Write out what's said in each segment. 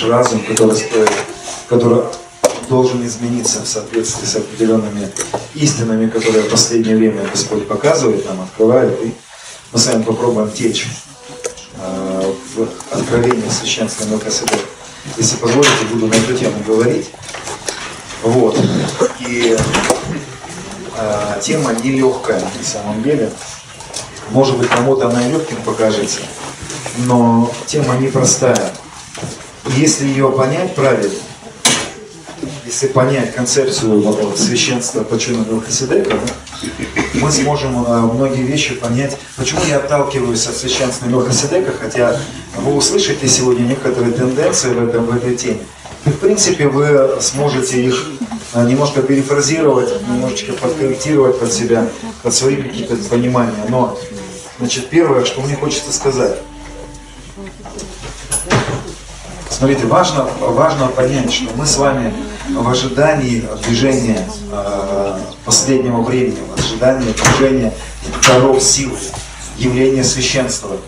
наш разум, который стоит, который должен измениться в соответствии с определенными истинами, которые в последнее время Господь показывает нам, открывает, и мы с вами попробуем течь э, в откровении священства Мелкоседека. Если позволите, буду на эту тему говорить. Вот. И э, тема нелегкая на самом деле. Может быть, кому-то она легким покажется, но тема непростая. Если ее понять правильно, если понять концепцию священства по чину Мелхиседека, мы сможем э, многие вещи понять. Почему я отталкиваюсь от священства Мелхиседека, хотя вы услышите сегодня некоторые тенденции в, этом, в этой теме. И, в принципе, вы сможете их э, немножко перефразировать, немножечко подкорректировать под себя, под свои какие-то понимания. Но, значит, первое, что мне хочется сказать. Смотрите, важно, важно понять, что мы с вами в ожидании движения э, последнего времени, в ожидании движения даров силы, явления священства,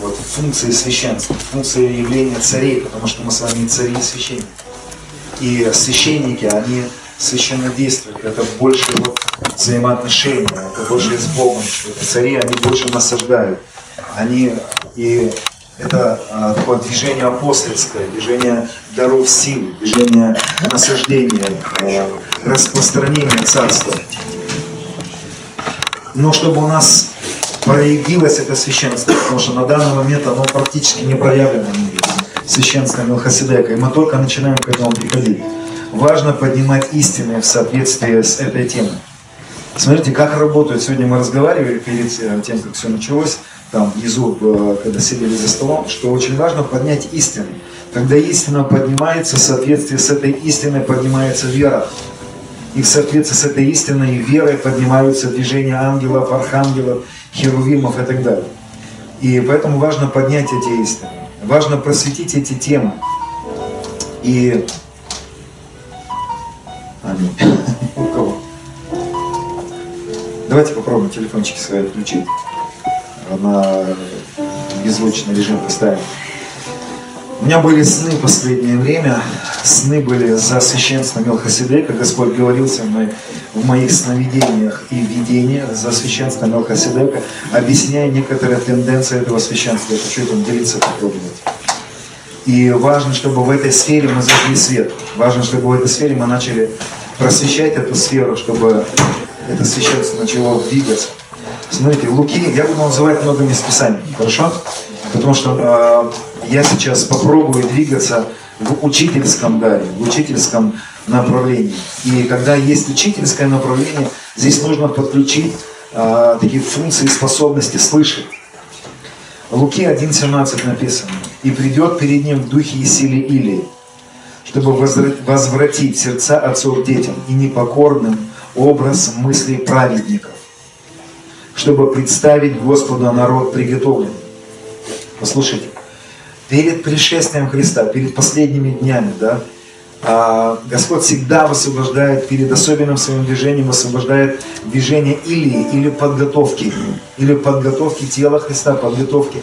вот, функции священства, функции явления царей, потому что мы с вами цари и священники. И священники, они священно действуют, это больше вот взаимоотношения, это больше с Богом. Цари, они больше насаждают. Они и это а, такое движение апостольское, движение даров силы, движение насаждения, а, распространения царства. Но чтобы у нас проявилось это священство, потому что на данный момент оно практически не проявлено в мире, священство Мелхоседека, и мы только начинаем к этому приходить. Важно поднимать истины в соответствии с этой темой. Смотрите, как работают. Сегодня мы разговаривали перед э, тем, как все началось, там внизу, когда сидели за столом, что очень важно поднять истину. Когда истина поднимается, в соответствии с этой истиной поднимается вера. И в соответствии с этой истиной и верой поднимаются движения ангелов, архангелов, херувимов и так далее. И поэтому важно поднять эти истины. Важно просветить эти темы. И... Аминь. У кого? Давайте попробуем телефончики свои включить на беззвучный режим поставим. У меня были сны в последнее время. Сны были за священство Мелхоседека. Господь говорил со мной в моих сновидениях и видениях за священство Мелхоседека, объясняя некоторые тенденции этого священства. Я хочу этим делиться, попробовать. И важно, чтобы в этой сфере мы зажгли свет. Важно, чтобы в этой сфере мы начали просвещать эту сферу, чтобы это священство начало двигаться. Смотрите, Луки, я буду называть много мест Писаний, хорошо? Потому что э, я сейчас попробую двигаться в учительском даре, в учительском направлении. И когда есть учительское направление, здесь нужно подключить э, такие функции способности слышать. Луки 1.17 написано. «И придет перед ним в духе и силе Илии, чтобы возвратить сердца отцов детям и непокорным образ мыслей праведников, чтобы представить Господу народ приготовленный. Послушайте, перед пришествием Христа, перед последними днями, да, а, Господь всегда высвобождает перед особенным своим движением, высвобождает движение или, или подготовки, или подготовки тела Христа, подготовки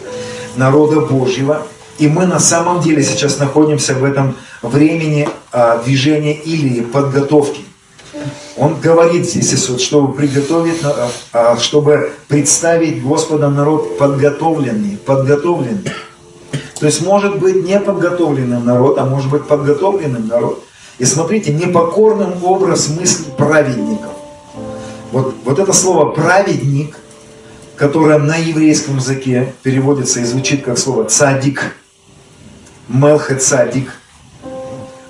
народа Божьего. И мы на самом деле сейчас находимся в этом времени а, движения или подготовки. Он говорит здесь, Иисус, чтобы приготовить, а, а, чтобы представить Господа народ подготовленный, подготовленный. То есть может быть не подготовленным народ, а может быть подготовленным народ. И смотрите, непокорным образ мысли праведников. Вот, вот это слово праведник, которое на еврейском языке переводится и звучит как слово цадик, мелхе цадик,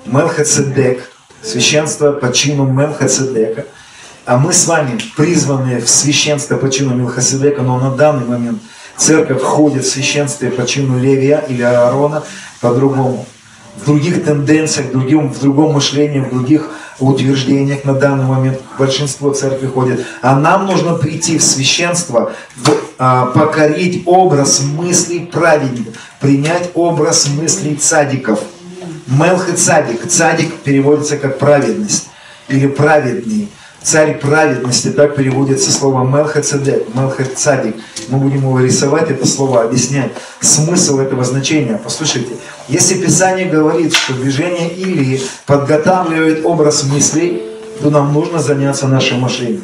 мелхе цедек, священство по чину Мелхацедека. А мы с вами призваны в священство по чину Мелхацедека, но на данный момент церковь входит в священство по чину Левия или Аарона по-другому. В других тенденциях, в другом, в другом мышлении, в других утверждениях на данный момент большинство церкви ходит. А нам нужно прийти в священство, в, а, покорить образ мыслей праведников, принять образ мыслей цадиков – Мелх и цадик. Цадик переводится как праведность или праведный. царь праведности, так переводится слово Мелхацедек, Мелхацадик. Мы будем его рисовать, это слово, объяснять смысл этого значения. Послушайте, если Писание говорит, что движение Илии подготавливает образ мыслей, то нам нужно заняться нашим мышлением.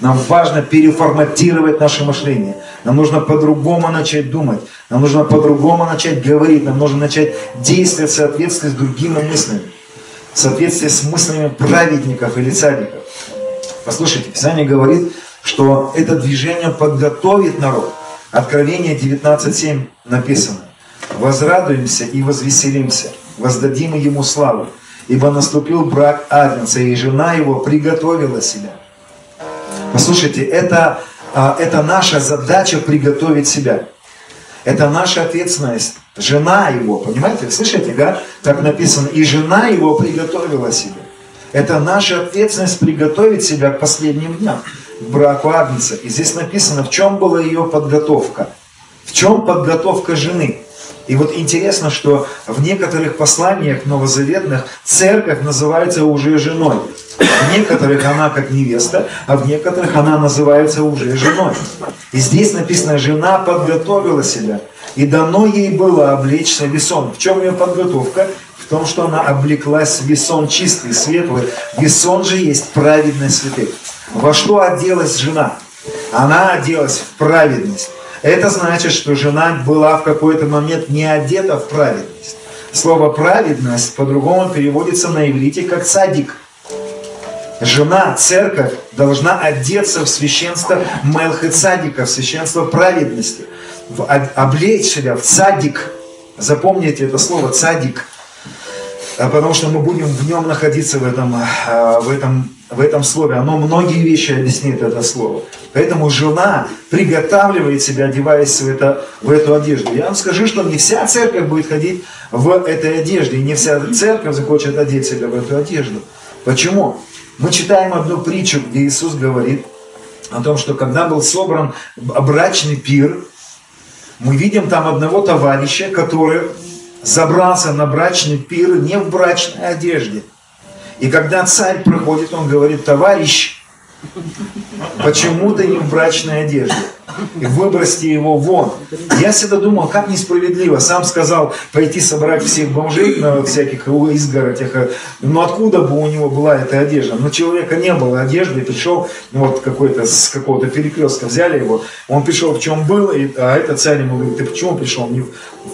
Нам важно переформатировать наше мышление. Нам нужно по-другому начать думать. Нам нужно по-другому начать говорить. Нам нужно начать действовать в соответствии с другими мыслями. В соответствии с мыслями праведников или цариков. Послушайте, Писание говорит, что это движение подготовит народ. Откровение 19.7 написано. Возрадуемся и возвеселимся, воздадим ему славу, ибо наступил брак Агнца, и жена его приготовила себя. Послушайте, это, а, это наша задача приготовить себя. Это наша ответственность. Жена его, понимаете, слышите, да? Так написано, и жена его приготовила себя. Это наша ответственность приготовить себя к последним дням, к браку Агнца. И здесь написано, в чем была ее подготовка. В чем подготовка жены. И вот интересно, что в некоторых посланиях новозаветных церковь называется уже женой. В некоторых она как невеста, а в некоторых она называется уже женой. И здесь написано, жена подготовила себя. И дано ей было облечься весон. В чем ее подготовка? В том, что она облеклась в весон чистый, светлый. Весон же есть праведность святых. Во что оделась жена? Она оделась в праведность. Это значит, что жена была в какой-то момент не одета в праведность. Слово «праведность» по-другому переводится на иврите как «садик». Жена, церковь должна одеться в священство Мелхицадика, в священство праведности, в, облечь себя в цадик. Запомните это слово «цадик», а потому что мы будем в нем находиться в этом, а, в этом в этом слове. Оно многие вещи объяснит, это слово. Поэтому жена приготавливает себя, одеваясь в, это, в эту одежду. Я вам скажу, что не вся церковь будет ходить в этой одежде. И не вся церковь захочет одеть себя в эту одежду. Почему? Мы читаем одну притчу, где Иисус говорит о том, что когда был собран брачный пир, мы видим там одного товарища, который забрался на брачный пир не в брачной одежде – и когда царь проходит, он говорит, товарищ, почему ты не в брачной одежде? И выбросьте его вон. Я всегда думал, как несправедливо. Сам сказал пойти собрать всех бомжей на всяких изгородях. Но откуда бы у него была эта одежда? Но человека не было одежды. Пришел вот какой-то с какого-то перекрестка, взяли его. Он пришел в чем был, и, а этот царь ему говорит, ты почему пришел не в,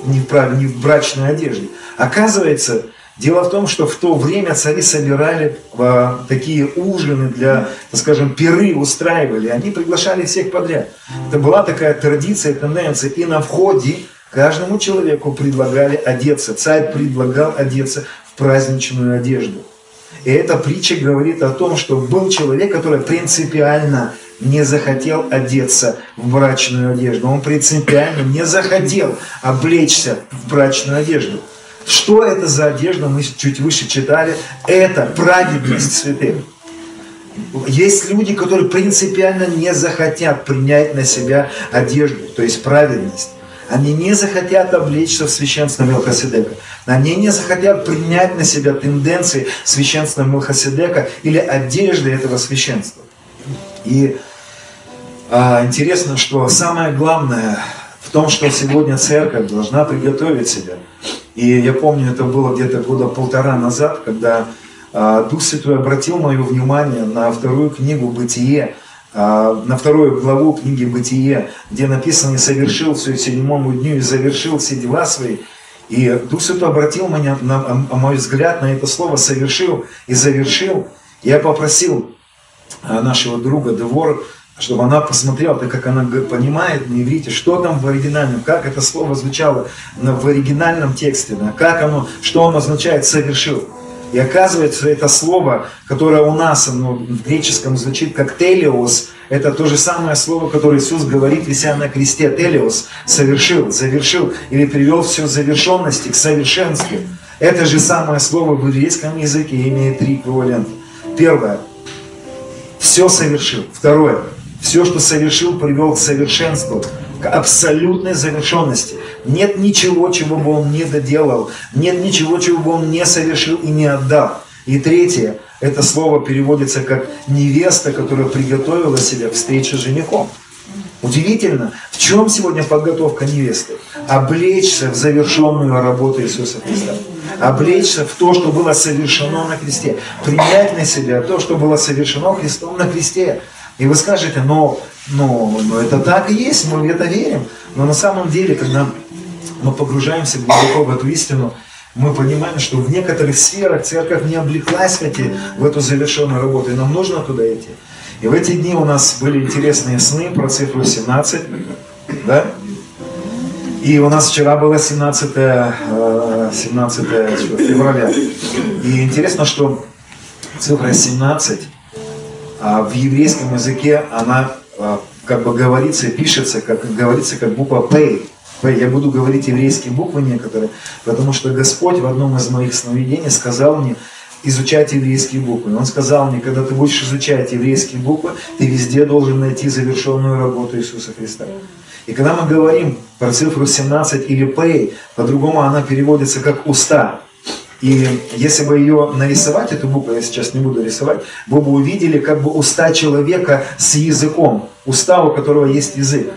не в, не в брачной одежде? Оказывается, Дело в том, что в то время цари собирали э, такие ужины для, так скажем, пиры устраивали. Они приглашали всех подряд. Это была такая традиция, тенденция. И на входе каждому человеку предлагали одеться. Царь предлагал одеться в праздничную одежду. И эта притча говорит о том, что был человек, который принципиально не захотел одеться в брачную одежду. Он принципиально не захотел облечься в брачную одежду. Что это за одежда, мы чуть выше читали. Это праведность святых. Есть люди, которые принципиально не захотят принять на себя одежду, то есть праведность. Они не захотят облечься в священство Мелхоседека. Они не захотят принять на себя тенденции священства Мелхоседека или одежды этого священства. И а, интересно, что самое главное в том, что сегодня церковь должна приготовить себя и я помню, это было где-то года полтора назад, когда э, Дух Святой обратил мое внимание на вторую книгу «Бытие», э, на вторую главу книги «Бытие», где написано «И совершил все седьмому дню, и завершил все дела свои». И Дух Святой обратил меня, на, на, мой взгляд на это слово «совершил» и «завершил». Я попросил нашего друга Девор чтобы она посмотрела, так как она понимает на иврите, что там в оригинальном, как это слово звучало в оригинальном тексте, как оно, что оно означает «совершил». И оказывается, это слово, которое у нас оно в греческом звучит как «телиос», это то же самое слово, которое Иисус говорит, вися на кресте, «телиос», «совершил», «завершил», или привел все завершенности, к совершенству. Это же самое слово в еврейском языке имеет три эквивалента. Первое – все совершил. Второе – все, что совершил, привел к совершенству, к абсолютной завершенности. Нет ничего, чего бы он не доделал. Нет ничего, чего бы он не совершил и не отдал. И третье, это слово переводится как невеста, которая приготовила себя к встрече с женихом. Удивительно, в чем сегодня подготовка невесты? Облечься в завершенную работу Иисуса Христа. Облечься в то, что было совершено на кресте. Принять на себя то, что было совершено Христом на кресте. И вы скажете, но, но, но это так и есть, мы в это верим. Но на самом деле, когда мы погружаемся глубоко в эту истину, мы понимаем, что в некоторых сферах церковь не облеклась хоть в эту завершенную работу, и нам нужно туда идти. И в эти дни у нас были интересные сны про цифру 17, да? И у нас вчера было 17, 17 э, февраля. И интересно, что цифра 17 а в еврейском языке она а, как бы говорится, пишется, как говорится, как буква П. Я буду говорить еврейские буквы некоторые, потому что Господь в одном из моих сновидений сказал мне изучать еврейские буквы. Он сказал мне, когда ты будешь изучать еврейские буквы, ты везде должен найти завершенную работу Иисуса Христа. И когда мы говорим про цифру 17 или П, по-другому она переводится как «уста». И если бы ее нарисовать, эту букву я сейчас не буду рисовать, вы бы увидели как бы уста человека с языком, уста, у которого есть язык.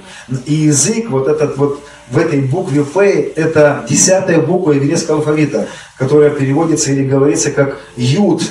И язык, вот этот вот в этой букве П, это десятая буква еврейского алфавита, которая переводится или говорится как Юд.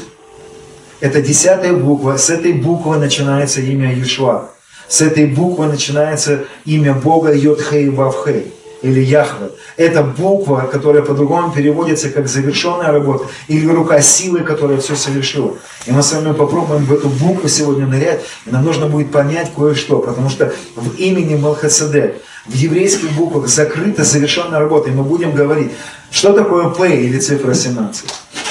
Это десятая буква, с этой буквы начинается имя Иешуа. С этой буквы начинается имя Бога Йодхей Вавхей или Яхве. Это буква, которая по-другому переводится как завершенная работа, или рука силы, которая все совершила. И мы с вами попробуем в эту букву сегодня нырять, и нам нужно будет понять кое-что, потому что в имени Малхасадек, в еврейских буквах закрыта совершенная работа, и мы будем говорить, что такое П или цифра 17.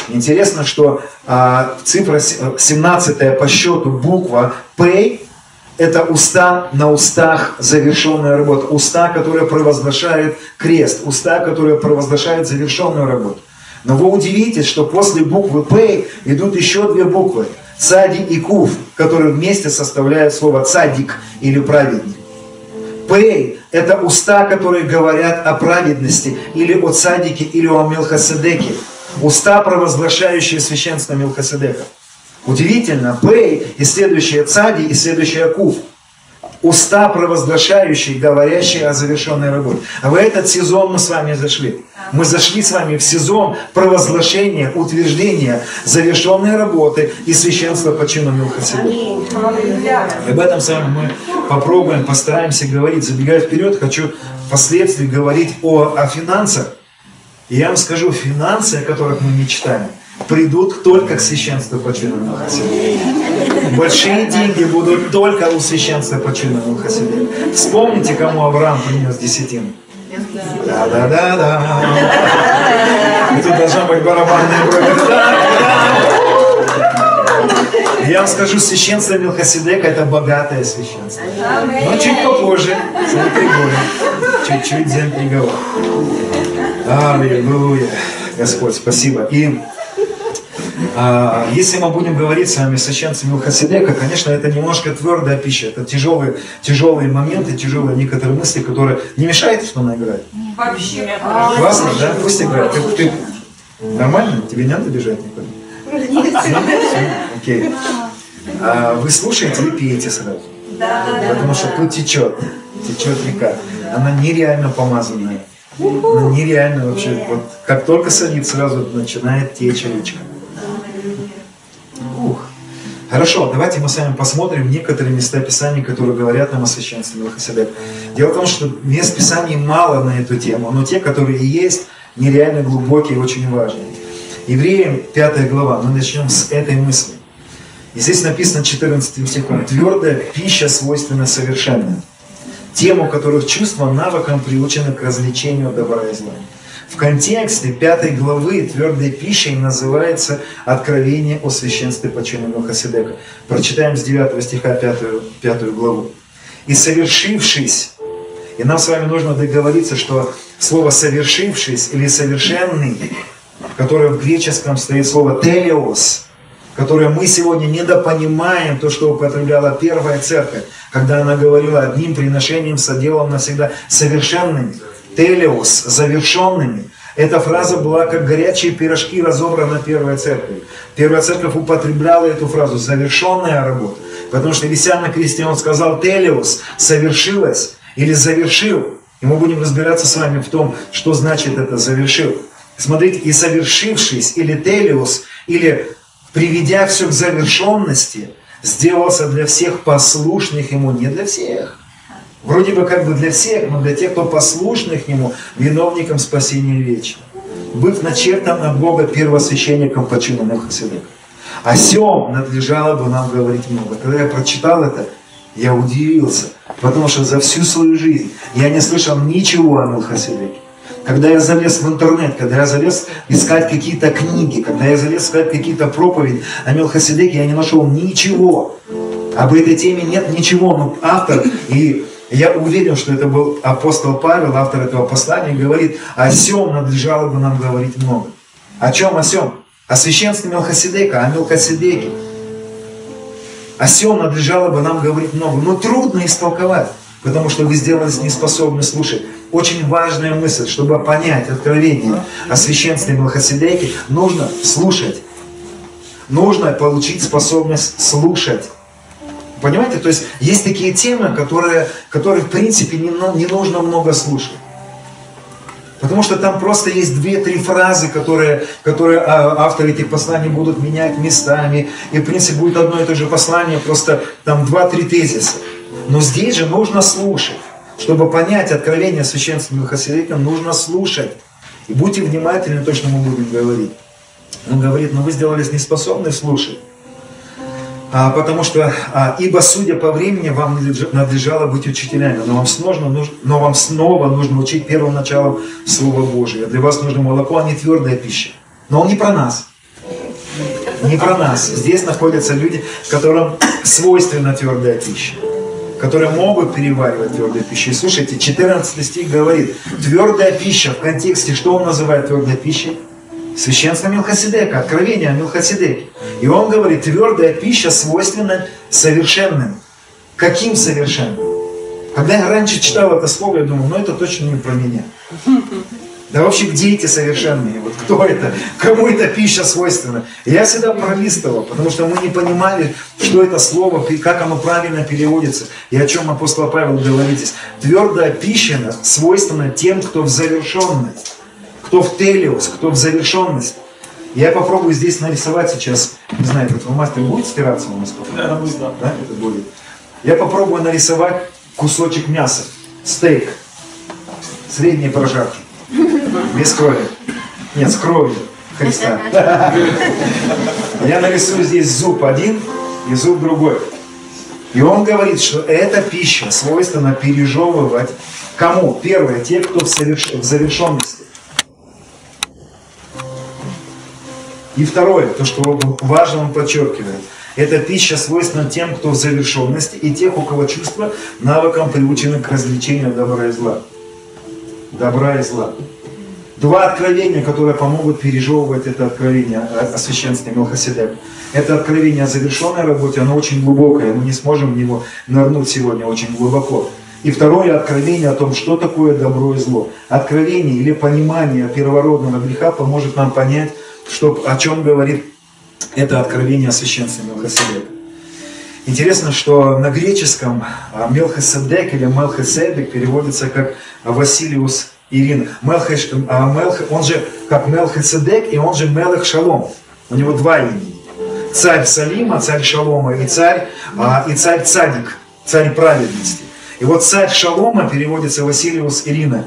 Интересно, что а, цифра 17 по счету буква П это уста на устах завершенная работа. Уста, которые провозглашают крест. Уста, которые провозглашают завершенную работу. Но вы удивитесь, что после буквы П идут еще две буквы. Цади и Кув, которые вместе составляют слово цадик или праведник. П – это уста, которые говорят о праведности, или о цадике, или о Мелхаседеке. Уста, провозглашающие священство Мелхаседека. Удивительно, Пей и следующая Цади и следующая Куф. Уста провозглашающие, говорящие о завершенной работе. А в этот сезон мы с вами зашли. Мы зашли с вами в сезон провозглашения, утверждения завершенной работы и священства по чину Милхасиду. И об этом с вами мы попробуем, постараемся говорить. Забегая вперед, хочу впоследствии говорить о, о финансах. И я вам скажу, финансы, о которых мы мечтаем – придут только к священству починенного Хасида. Большие деньги будут только у священства починенного Хасида. Вспомните, кому Авраам принес десятину. Да-да-да-да. И тут должна быть барабанная дробь. Я вам скажу, священство Милхасидека это богатое священство. Но чуть попозже, чуть-чуть зем приговор. Аллилуйя. Господь, спасибо. И если мы будем говорить с вами с священцами Хасидека, конечно, это немножко твердая пища, это тяжелые, тяжелые моменты, тяжелые некоторые мысли, которые не мешают что она играет. Вообще. Классно, да? Пусть играет. Ты, ты нормально? Тебе не надо бежать никуда? Нет. Окей. А вы слушаете и пьете сразу. Да, да, Потому что тут течет, течет река. Она нереально помазанная. Она нереально вообще. Вот как только садится, сразу начинает течь речка. Хорошо, давайте мы с вами посмотрим некоторые места Писания, которые говорят нам о священстве Мелхиседека. Дело в том, что мест Писаний мало на эту тему, но те, которые есть, нереально глубокие и очень важные. Евреям 5 глава, мы начнем с этой мысли. И здесь написано 14 стихом. Твердая пища свойственна совершенно. Тем, у которых чувства навыком приучены к развлечению добра и зла. В контексте пятой главы твердой пищей называется «Откровение о священстве почину Хасидека». Прочитаем с 9 стиха 5, 5 главу. «И совершившись...» И нам с вами нужно договориться, что слово «совершившись» или «совершенный», которое в греческом стоит слово «телеос», которое мы сегодня недопонимаем, то, что употребляла первая церковь, когда она говорила одним приношением соделом навсегда совершенными телеос, завершенными. Эта фраза была как горячие пирожки разобрана Первая Церковь. Первая Церковь употребляла эту фразу «завершенная работа». Потому что вися на кресте он сказал «телиус» – «совершилось» или «завершил». И мы будем разбираться с вами в том, что значит это «завершил». Смотрите, и совершившись, или телиус, или приведя все к завершенности, сделался для всех послушных ему, не для всех. Вроде бы как бы для всех, но для тех, кто послушных ему, виновником спасения вечного. Быв начертан от Бога первосвященником по чину Мелхиседека. О сем надлежало бы нам говорить много. Когда я прочитал это, я удивился, потому что за всю свою жизнь я не слышал ничего о Мелхиседеке. Когда я залез в интернет, когда я залез искать какие-то книги, когда я залез искать какие-то проповеди о Мелхиседеке, я не нашел ничего. Об этой теме нет ничего, но автор и я уверен, что это был апостол Павел, автор этого послания, говорит, о сем надлежало бы нам говорить много. О чем о сем? О священстве Мелхиседека, о Мелхиседеке. О сем надлежало бы нам говорить много, но трудно истолковать, потому что вы сделались неспособны слушать. Очень важная мысль, чтобы понять откровение о священстве Мелхиседеке, нужно слушать. Нужно получить способность слушать. Понимаете? То есть есть такие темы, которые, которые в принципе не, не нужно много слушать. Потому что там просто есть две-три фразы, которые, которые а, авторы этих посланий будут менять местами. И в принципе будет одно и то же послание, просто там два-три тезиса. Но здесь же нужно слушать. Чтобы понять откровение священства Милхасилика, нужно слушать. И будьте внимательны, то, что мы будем говорить. Он говорит, но вы сделались неспособны слушать. А, потому что, а, ибо судя по времени, вам надлежало быть учителями, но вам, снова, нужно, но вам снова нужно учить первым началом Слова Божия. Для вас нужно молоко, а не твердая пища. Но он не про нас. Не про нас. Здесь находятся люди, которым свойственна твердая пища которые могут переваривать твердую пищу. И слушайте, 14 стих говорит, твердая пища в контексте, что он называет твердой пищей? Священство Милхасидека, откровение о Милхасидеке. И он говорит, твердая пища свойственна совершенным. Каким совершенным? Когда я раньше читал это слово, я думал, ну это точно не про меня. Да вообще, где эти совершенные? Вот кто это? Кому эта пища свойственна? я всегда пролистывал, потому что мы не понимали, что это слово, как оно правильно переводится, и о чем апостол Павел говорит здесь. Твердая пища свойственна тем, кто в завершенность, кто в телиус, кто в завершенность. Я попробую здесь нарисовать сейчас, не знаю, этот мастер будет стираться у нас? Да, будет, да. да. Это будет. Я попробую нарисовать кусочек мяса, стейк, средней прожарки. Без крови. Нет, с кровью Христа. Я нарисую здесь зуб один и зуб другой. И он говорит, что эта пища свойственно пережевывать кому? Первое, те, кто в, соверш... в завершенности. И второе, то, что важно он подчеркивает, эта пища свойственна тем, кто в завершенности, и тех, у кого чувства навыком приучены к развлечению добра и зла. Добра и зла. Два откровения, которые помогут пережевывать это откровение о священстве Мелхоседек. Это откровение о завершенной работе, оно очень глубокое, мы не сможем в него нырнуть сегодня очень глубоко. И второе откровение о том, что такое добро и зло. Откровение или понимание первородного греха поможет нам понять, что, о чем говорит это откровение о священстве Мелхоседека. Интересно, что на греческом Мелхоседек или Мелхоседек переводится как Василиус Ирина. Мелхеш, а Мелх, он же как Мелхиседек, и он же Мелех Шалом. У него два имени. Царь Салима, царь Шалома, и царь, а, и царь Цадик, царь праведности. И вот царь Шалома переводится Василиус Ирина.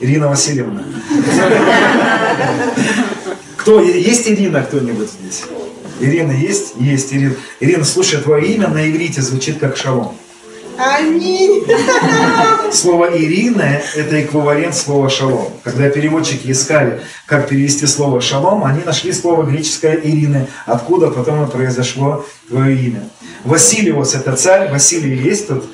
Ирина Васильевна. Кто, есть Ирина кто-нибудь здесь? Ирина есть? Есть Ирина. Ирина, слушай, твое имя на иврите звучит как Шалом. Аминь. Слово Ирина – это эквивалент слова шалом. Когда переводчики искали, как перевести слово шалом, они нашли слово греческое Ирины, откуда потом и произошло твое имя. Василиус – это царь, Василий есть тут?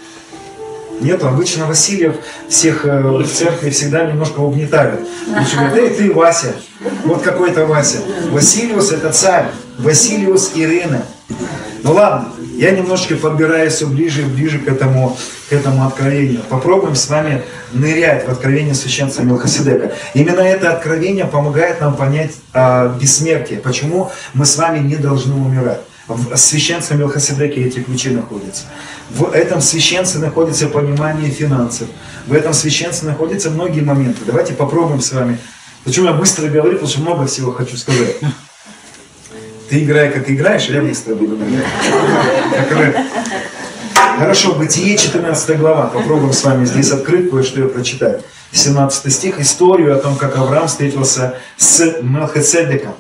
Нету, обычно Васильев всех э, в церкви всегда немножко угнетают. Лучше эй, ты Вася, вот какой-то Вася. Василиус – это царь, Василиус Ирина. Ну ладно, я немножко подбираюсь все ближе и ближе к этому, к этому откровению. Попробуем с вами нырять в откровение священства Милхасидека. Именно это откровение помогает нам понять а, бессмертие. Почему мы с вами не должны умирать. В священстве Мелхоседеке эти ключи находятся. В этом священстве находится понимание финансов. В этом священстве находятся многие моменты. Давайте попробуем с вами. Почему я быстро говорю, потому что много всего хочу сказать. Ты играй, как играешь, а я быстро буду играть. Хорошо, Бытие 14 глава. Попробуем с вами здесь открыть кое-что я прочитать. 17 стих. Историю о том, как Авраам встретился с Мелхиседеком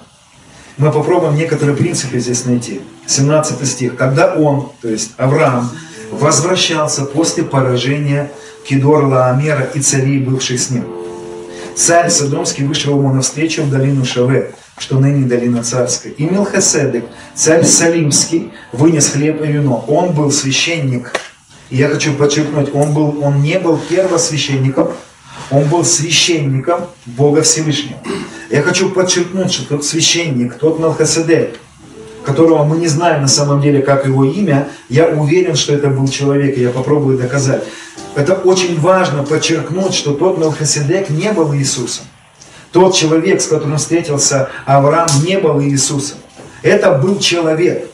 мы попробуем некоторые принципы здесь найти. 17 стих. Когда он, то есть Авраам, возвращался после поражения Кидор Лаамера и царей, бывших с ним. Царь Содомский вышел ему навстречу в долину Шаве, что ныне долина царская. И Милхеседек, царь Салимский, вынес хлеб и вино. Он был священник. И я хочу подчеркнуть, он, был, он не был первосвященником, он был священником Бога Всевышнего. Я хочу подчеркнуть, что тот священник, тот Мелхиседек, которого мы не знаем на самом деле, как его имя, я уверен, что это был человек, и я попробую доказать. Это очень важно подчеркнуть, что тот Мелхиседек не был Иисусом. Тот человек, с которым встретился Авраам, не был Иисусом. Это был человек.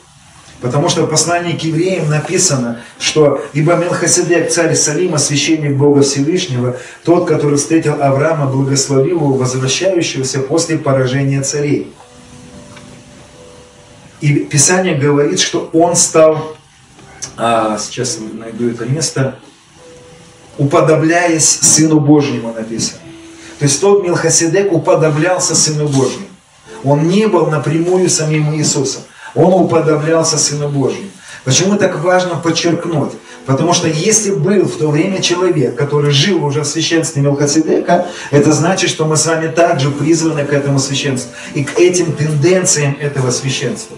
Потому что в послании к евреям написано, что ибо Мелхиседек, царь Салима, священник Бога Всевышнего, тот, который встретил Авраама, благословил его, возвращающегося после поражения царей. И Писание говорит, что он стал, а, сейчас найду это место, уподобляясь Сыну Божьему написано. То есть тот Милхасидек уподоблялся Сыну Божьему. Он не был напрямую самим Иисусом. Он уподоблялся Сыну Божьему. Почему так важно подчеркнуть? Потому что если был в то время человек, который жил уже в священстве Мелхоседека, это значит, что мы с вами также призваны к этому священству и к этим тенденциям этого священства.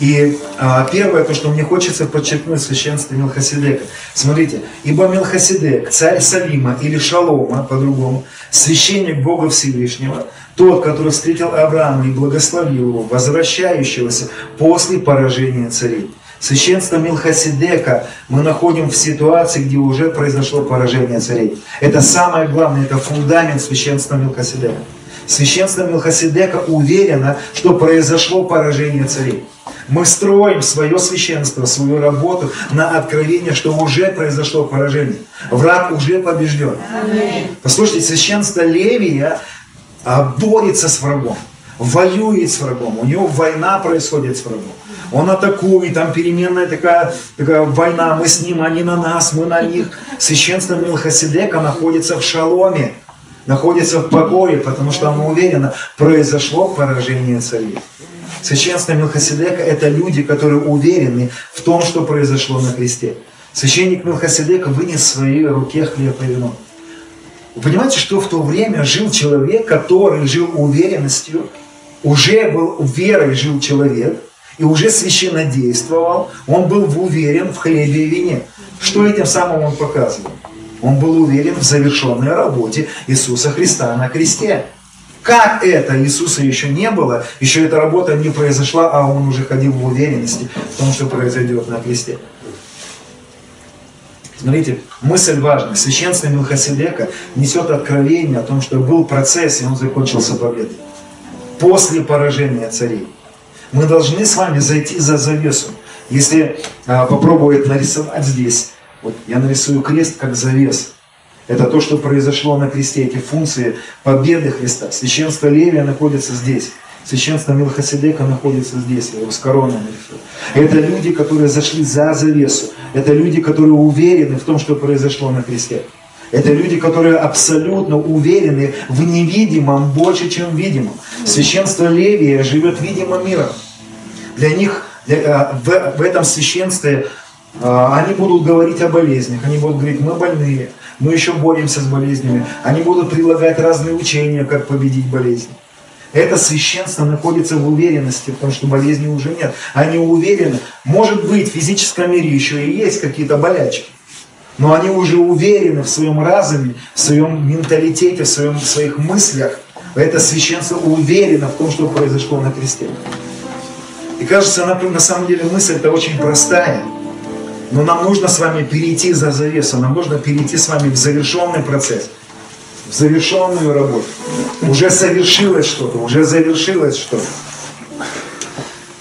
И а, первое, то, что мне хочется подчеркнуть в священстве Мелхоседека. Смотрите, ибо Мелхоседек, царь Салима или Шалома, по-другому, священник Бога Всевышнего, тот, который встретил Авраама и благословил его, возвращающегося после поражения царей. Священство Милхасидека мы находим в ситуации, где уже произошло поражение царей. Это самое главное, это фундамент священства Милхасидека. Священство Милхасидека уверено, что произошло поражение царей. Мы строим свое священство, свою работу на откровение, что уже произошло поражение. Враг уже побежден. Послушайте, священство Левия борется с врагом, воюет с врагом, у него война происходит с врагом. Он атакует, там переменная такая, такая война, мы с ним, они на нас, мы на них. Священство Милхасидека находится в шаломе, находится в покое, потому что оно уверено, произошло поражение царей. Священство Милхасидека – это люди, которые уверены в том, что произошло на кресте. Священник Милхасидека вынес в своей руке хлеб и вино. Вы понимаете, что в то время жил человек, который жил уверенностью, уже был верой жил человек, и уже священно действовал, он был уверен в хлебе и вине. Что этим самым он показывал? Он был уверен в завершенной работе Иисуса Христа на кресте. Как это Иисуса еще не было, еще эта работа не произошла, а он уже ходил в уверенности в том, что произойдет на кресте. Смотрите, мысль важная. Священство Милхасидека несет откровение о том, что был процесс, и он закончился победой. После поражения царей. Мы должны с вами зайти за завесу. Если а, попробовать нарисовать здесь, вот я нарисую крест как завес. Это то, что произошло на кресте, эти функции победы Христа. Священство Левия находится здесь. Священство Милхасидека находится здесь, его с короной нарисую. Это люди, которые зашли за завесу. Это люди, которые уверены в том, что произошло на кресте. Это люди, которые абсолютно уверены в невидимом больше, чем видимом. Священство Левия живет видимым миром. Для них для, э, в, в этом священстве э, они будут говорить о болезнях, они будут говорить, мы больные, мы еще боремся с болезнями. Они будут предлагать разные учения, как победить болезнь. Это священство находится в уверенности, потому что болезни уже нет. Они уверены, может быть, в физическом мире еще и есть какие-то болячки, но они уже уверены в своем разуме, в своем менталитете, в, своем, в своих мыслях. Это священство уверено в том, что произошло на кресте. И кажется, на, на самом деле мысль это очень простая. Но нам нужно с вами перейти за завесу, нам нужно перейти с вами в завершенный процесс, в завершенную работу. Уже совершилось что-то, уже завершилось что-то.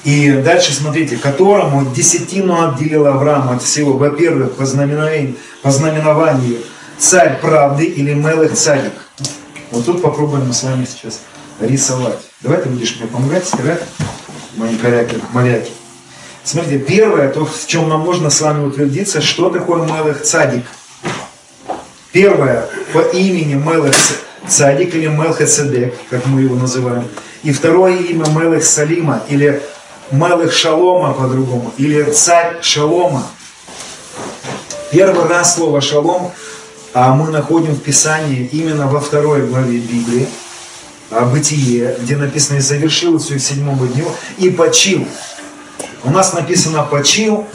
И дальше смотрите, которому десятину отделил Авраам от всего. Во-первых, по по знаменованию царь правды или Мелых царик. Вот тут попробуем мы с вами сейчас рисовать. Давай ты будешь мне помогать стирать мои коряки, моряки. Смотрите, первое, то, в чем нам нужно с вами утвердиться, что такое Мелых цадик. Первое, по имени Мелых цадик или Мелхецедек, как мы его называем. И второе имя Мелых Салима или Мелых Шалома по-другому, или царь Шалома. Первый раз слово Шалом а мы находим в Писании именно во второй главе Библии, о Бытие, где написано «И завершил все к седьмому дню, и почил». У нас написано «почил»,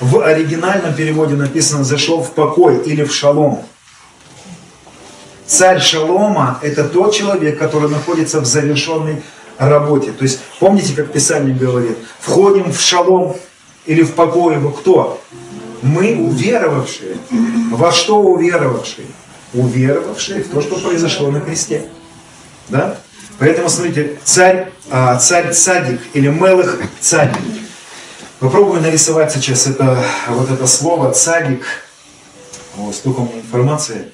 в оригинальном переводе написано «зашел в покой» или «в шалом». Царь Шалома – это тот человек, который находится в завершенной работе. То есть, помните, как Писание говорит, входим в шалом или в покой его кто? Мы уверовавшие. Во что уверовавшие? Уверовавшие в то, что произошло на кресте. Да? Поэтому, смотрите, царь, а, царь цадик или мелых цадик. Попробую нарисовать сейчас это, вот это слово цадик. О, столько у меня информации.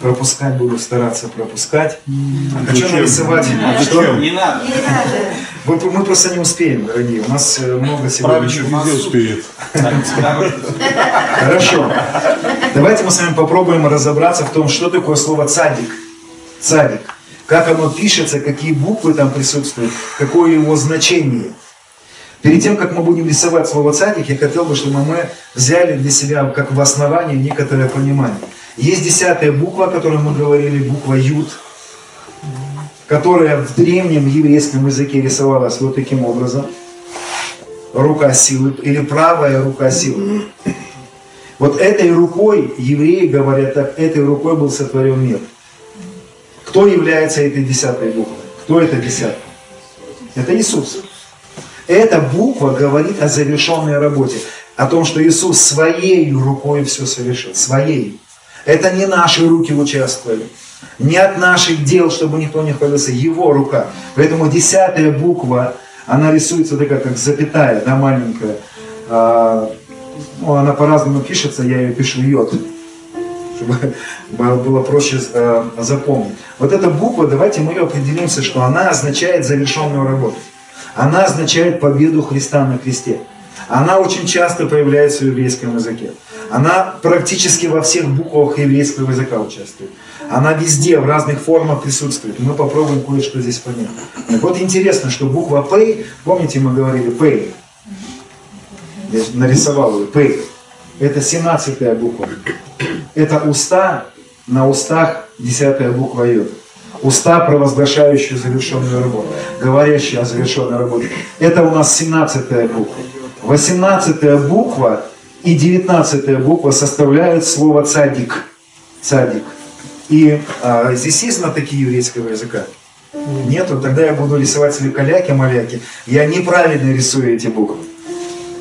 Пропускать буду, стараться пропускать. А хочу нарисовать. Не что? Не надо. Не надо. Мы просто не успеем, дорогие. У нас э, много сегодня. Правильно, везде успеет. Хорошо. Давайте мы с вами попробуем разобраться в том, что такое слово цадик. Цадик. Как оно пишется, какие буквы там присутствуют, какое его значение. Перед тем, как мы будем рисовать слово цадик, я хотел бы, чтобы мы взяли для себя как в основании некоторое понимание. Есть десятая буква, о которой мы говорили, буква Юд, которая в древнем еврейском языке рисовалась вот таким образом. Рука силы или правая рука силы. Вот этой рукой, евреи говорят так, этой рукой был сотворен мир. Кто является этой десятой буквой? Кто это десятая? Это Иисус. Эта буква говорит о завершенной работе, о том, что Иисус своей рукой все совершил, своей. Это не наши руки участвовали. Не от наших дел, чтобы никто не хвалился. Его рука. Поэтому десятая буква, она рисуется такая, как запятая, да, маленькая. А, ну, она по-разному пишется, я ее пишу йод. Чтобы было проще а, запомнить. Вот эта буква, давайте мы ее определимся, что она означает завершенную работу. Она означает победу Христа на кресте. Она очень часто появляется в еврейском языке. Она практически во всех буквах еврейского языка участвует. Она везде, в разных формах присутствует. Мы попробуем кое-что здесь понять. Так вот интересно, что буква П, помните, мы говорили П, я нарисовал ее, П, это 17 буква. Это уста, на устах 10 буква Й. Уста, провозглашающие завершенную работу, говорящие о завершенной работе. Это у нас 17 буква. 18 буква и 19 буква составляют слово цадик. Цадик. И а, здесь есть знатоки еврейского языка? Нету, тогда я буду рисовать свои каляки, маляки. Я неправильно рисую эти буквы.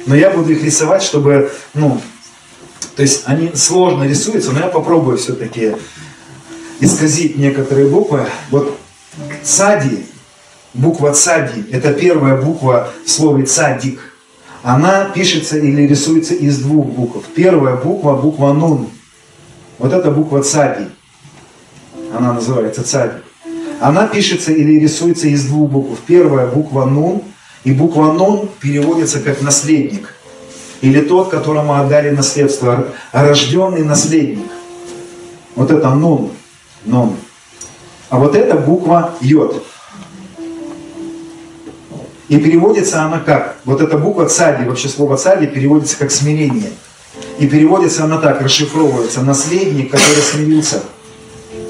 Но я буду их рисовать, чтобы, ну, то есть они сложно рисуются, но я попробую все-таки исказить некоторые буквы. Вот цади, буква цади, это первая буква в слове цадик она пишется или рисуется из двух букв. Первая буква, буква Нун. Вот эта буква Цади. Она называется Цади. Она пишется или рисуется из двух букв. Первая буква Нун. И буква Нун переводится как наследник. Или тот, которому отдали наследство. Рожденный наследник. Вот это Нун. Нун. А вот эта буква Йод. И переводится она как? Вот эта буква цади, вообще слово цади переводится как смирение. И переводится она так, расшифровывается. Наследник, который смирился.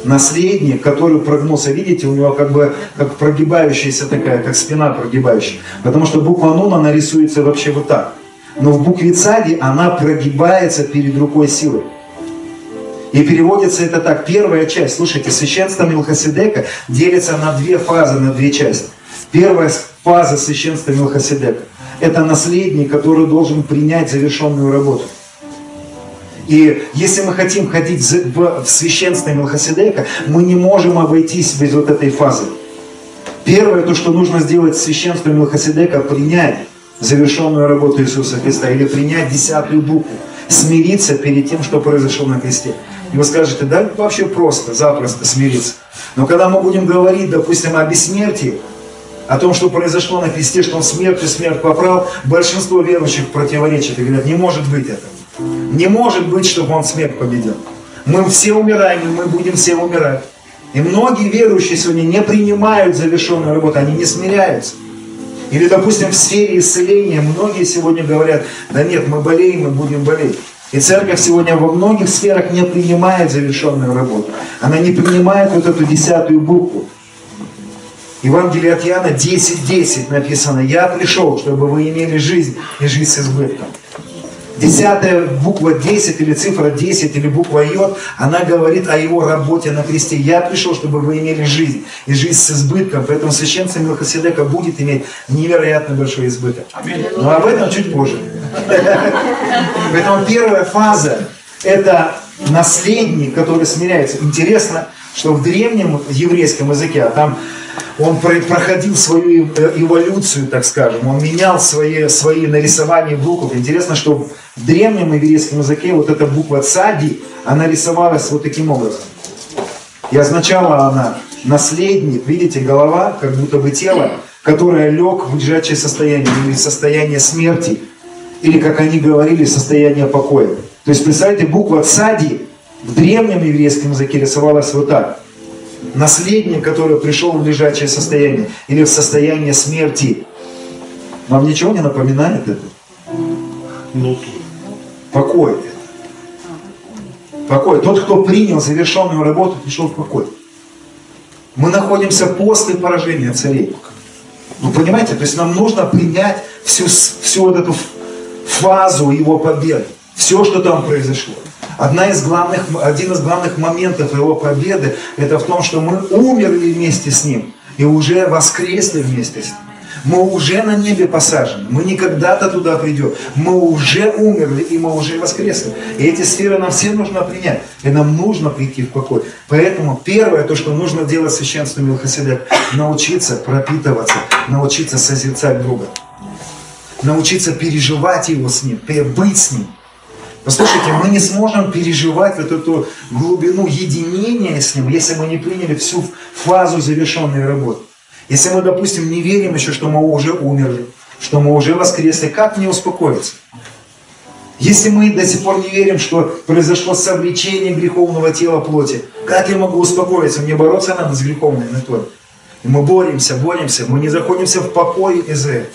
Наследник, который прогнулся. Видите, у него как бы как прогибающаяся такая, как спина прогибающая. Потому что буква Нун, она рисуется вообще вот так. Но в букве цади она прогибается перед рукой силы. И переводится это так. Первая часть, слушайте, священство Милхасидека делится на две фазы, на две части. Первая фаза священства Милхасидека. Это наследник, который должен принять завершенную работу. И если мы хотим ходить в священство Милхасидека, мы не можем обойтись без вот этой фазы. Первое, то, что нужно сделать в священстве Милхасидека, принять завершенную работу Иисуса Христа или принять десятую букву, смириться перед тем, что произошло на кресте. И вы скажете, да, вообще просто, запросто смириться. Но когда мы будем говорить, допустим, о бессмертии, о том, что произошло на кресте, что он смертью смерть поправил, большинство верующих противоречат и говорят, не может быть этого. Не может быть, чтобы он смерть победил. Мы все умираем, и мы будем все умирать. И многие верующие сегодня не принимают завершенную работу, они не смиряются. Или, допустим, в сфере исцеления многие сегодня говорят, да нет, мы болеем, мы будем болеть. И церковь сегодня во многих сферах не принимает завершенную работу. Она не принимает вот эту десятую букву. Евангелие от Иоанна 10.10 10 написано, «Я пришел, чтобы вы имели жизнь и жизнь с избытком». Десятая буква 10 или цифра 10 или буква Йод, она говорит о его работе на кресте. Я пришел, чтобы вы имели жизнь, и жизнь с избытком. Поэтому священство Милхоседека будет иметь невероятно большой избыток. Но об этом чуть позже. Поэтому первая фаза – это наследник, который смиряется. Интересно, что в древнем еврейском языке, а там он проходил свою э, эволюцию, так скажем, он менял свои, свои нарисования букв. Интересно, что в древнем еврейском языке вот эта буква цади, она рисовалась вот таким образом. И означала она наследник, видите, голова, как будто бы тело, которое лег в лежачее состояние или состояние смерти, или, как они говорили, состояние покоя. То есть, представьте, буква цади в древнем еврейском языке рисовалась вот так наследник, который пришел в лежачее состояние или в состояние смерти. Вам ничего не напоминает это? Ну, покой. Покой. Тот, кто принял завершенную работу, пришел в покой. Мы находимся после поражения царей. Вы понимаете, то есть нам нужно принять всю, всю вот эту фазу его победы. Все, что там произошло. Одна из главных, один из главных моментов его победы, это в том, что мы умерли вместе с ним и уже воскресли вместе с ним. Мы уже на небе посажены. Мы не когда-то туда придем. Мы уже умерли, и мы уже воскресли. И эти сферы нам всем нужно принять. И нам нужно прийти в покой. Поэтому первое, то, что нужно делать священству Милхасидек, научиться пропитываться, научиться созерцать Бога. Научиться переживать Его с Ним, быть с Ним. Послушайте, мы не сможем переживать вот эту глубину единения с Ним, если мы не приняли всю фазу завершенной работы. Если мы, допустим, не верим еще, что мы уже умерли, что мы уже воскресли, как мне успокоиться? Если мы до сих пор не верим, что произошло совлечение греховного тела плоти, как я могу успокоиться? Мне бороться надо с греховной натурой. И мы боремся, боремся, мы не заходимся в покой из-за этого.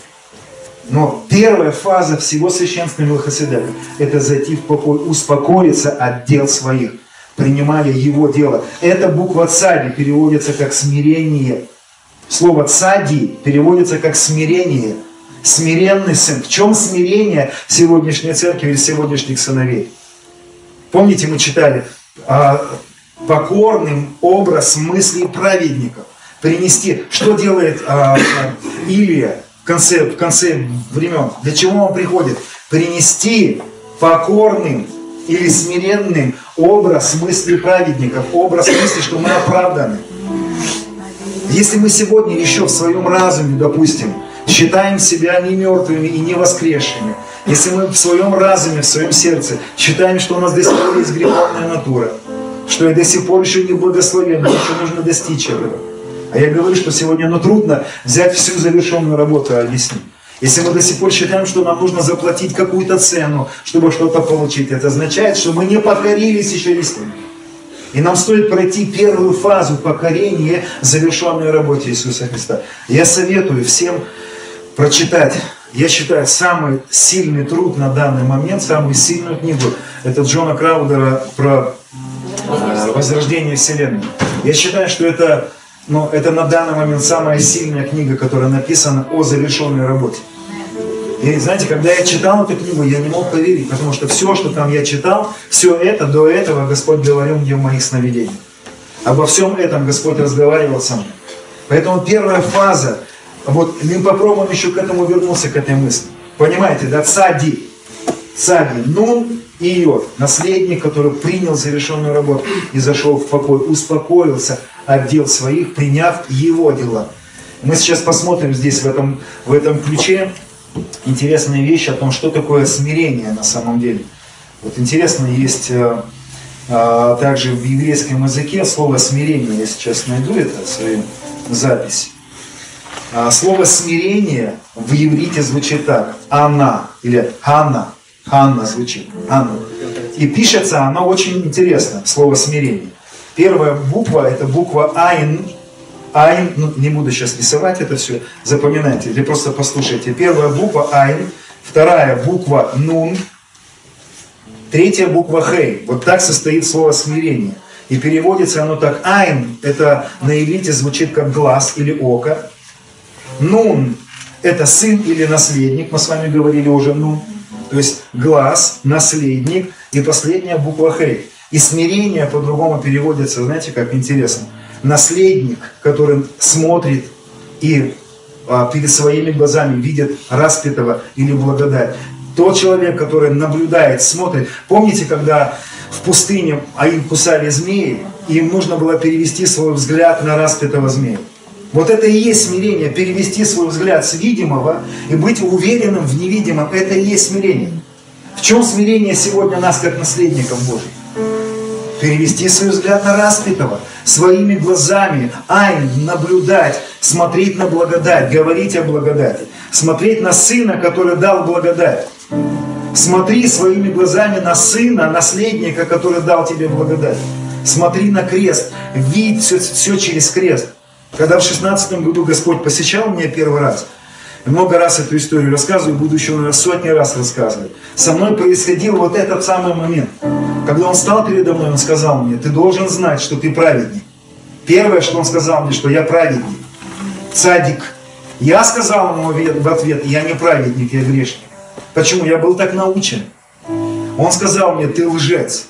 Но первая фаза всего священства Милхасидека – это зайти в покой, успокоиться от дел своих, принимая его дело. Эта буква «цади» переводится как «смирение». Слово «цади» переводится как «смирение». Смиренный сын. В чем смирение сегодняшней церкви или сегодняшних сыновей? Помните, мы читали а, покорным образ мыслей праведников. Принести, что делает а, а, Илия? Конце, в конце времен. Для чего он приходит? Принести покорным или смиренным образ мысли праведников, образ мысли, что мы оправданы. Если мы сегодня еще в своем разуме, допустим, считаем себя не мертвыми и не воскресшими, если мы в своем разуме, в своем сердце считаем, что у нас до сих пор есть греховная натура, что я до сих пор еще не благословен, еще нужно достичь этого, а я говорю, что сегодня ну, трудно взять всю завершенную работу и объяснить. Если мы до сих пор считаем, что нам нужно заплатить какую-то цену, чтобы что-то получить, это означает, что мы не покорились еще истине. И нам стоит пройти первую фазу покорения завершенной работе Иисуса Христа. Я советую всем прочитать, я считаю, самый сильный труд на данный момент, самую сильную книгу, это Джона Краудера про э, возрождение Вселенной. Я считаю, что это но это на данный момент самая сильная книга, которая написана о завершенной работе. И знаете, когда я читал эту книгу, я не мог поверить, потому что все, что там я читал, все это до этого Господь говорил мне в моих сновидениях. Обо всем этом Господь разговаривал со мной. Поэтому первая фаза вот мы попробуем еще к этому вернуться, к этой мысли. Понимаете, да, цади, цади, нун и йод, наследник, который принял завершенную работу и зашел в покой, успокоился от дел своих, приняв его дела. Мы сейчас посмотрим здесь в этом, в этом ключе интересные вещи о том, что такое смирение на самом деле. Вот интересно, есть э, также в еврейском языке слово смирение, я сейчас найду это, свою запись. А, слово смирение в иврите звучит так. Она или Ханна. Ханна звучит. Анна. И пишется оно очень интересно, слово смирение. Первая буква это буква Айн. Айн, ну, не буду сейчас рисовать это все, запоминайте, или просто послушайте. Первая буква Айн, вторая буква Нун, третья буква Хей. Вот так состоит слово смирение. И переводится оно так. Айн, это на иврите звучит как глаз или око. Нун – это сын или наследник, мы с вами говорили уже нун. То есть глаз, наследник и последняя буква хей. И смирение по-другому переводится, знаете, как интересно. Наследник, который смотрит и а, перед своими глазами видит распятого или благодать. Тот человек, который наблюдает, смотрит. Помните, когда в пустыне а им кусали змеи, им нужно было перевести свой взгляд на распятого змея. Вот это и есть смирение, перевести свой взгляд с видимого и быть уверенным в невидимом. Это и есть смирение. В чем смирение сегодня нас, как наследников Божьих? Перевести свой взгляд на распятого, своими глазами, айн, наблюдать, смотреть на благодать, говорить о благодати, смотреть на Сына, который дал благодать. Смотри своими глазами на Сына, наследника, который дал тебе благодать. Смотри на крест, видь все, все через крест. Когда в шестнадцатом году Господь посещал меня первый раз, много раз эту историю рассказываю, буду еще, наверное, сотни раз рассказывать. Со мной происходил вот этот самый момент. Когда Он стал передо мной, Он сказал мне, ты должен знать, что ты праведник. Первое, что Он сказал мне, что я праведник, цадик. Я сказал ему в ответ, я не праведник, я грешник. Почему? Я был так научен. Он сказал мне, ты лжец.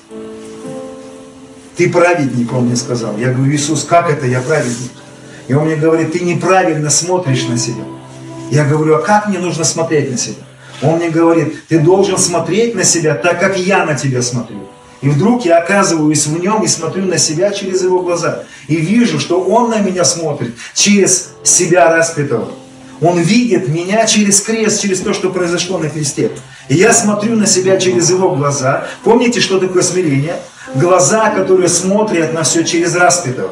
Ты праведник, он мне сказал. Я говорю, Иисус, как это я праведник? И он мне говорит, ты неправильно смотришь на себя. Я говорю, а как мне нужно смотреть на себя? Он мне говорит, ты должен смотреть на себя так, как я на тебя смотрю. И вдруг я оказываюсь в нем и смотрю на себя через его глаза. И вижу, что он на меня смотрит через себя распятого. Он видит меня через крест, через то, что произошло на кресте. И я смотрю на себя через его глаза. Помните, что такое смирение? Глаза, которые смотрят на все через распятого.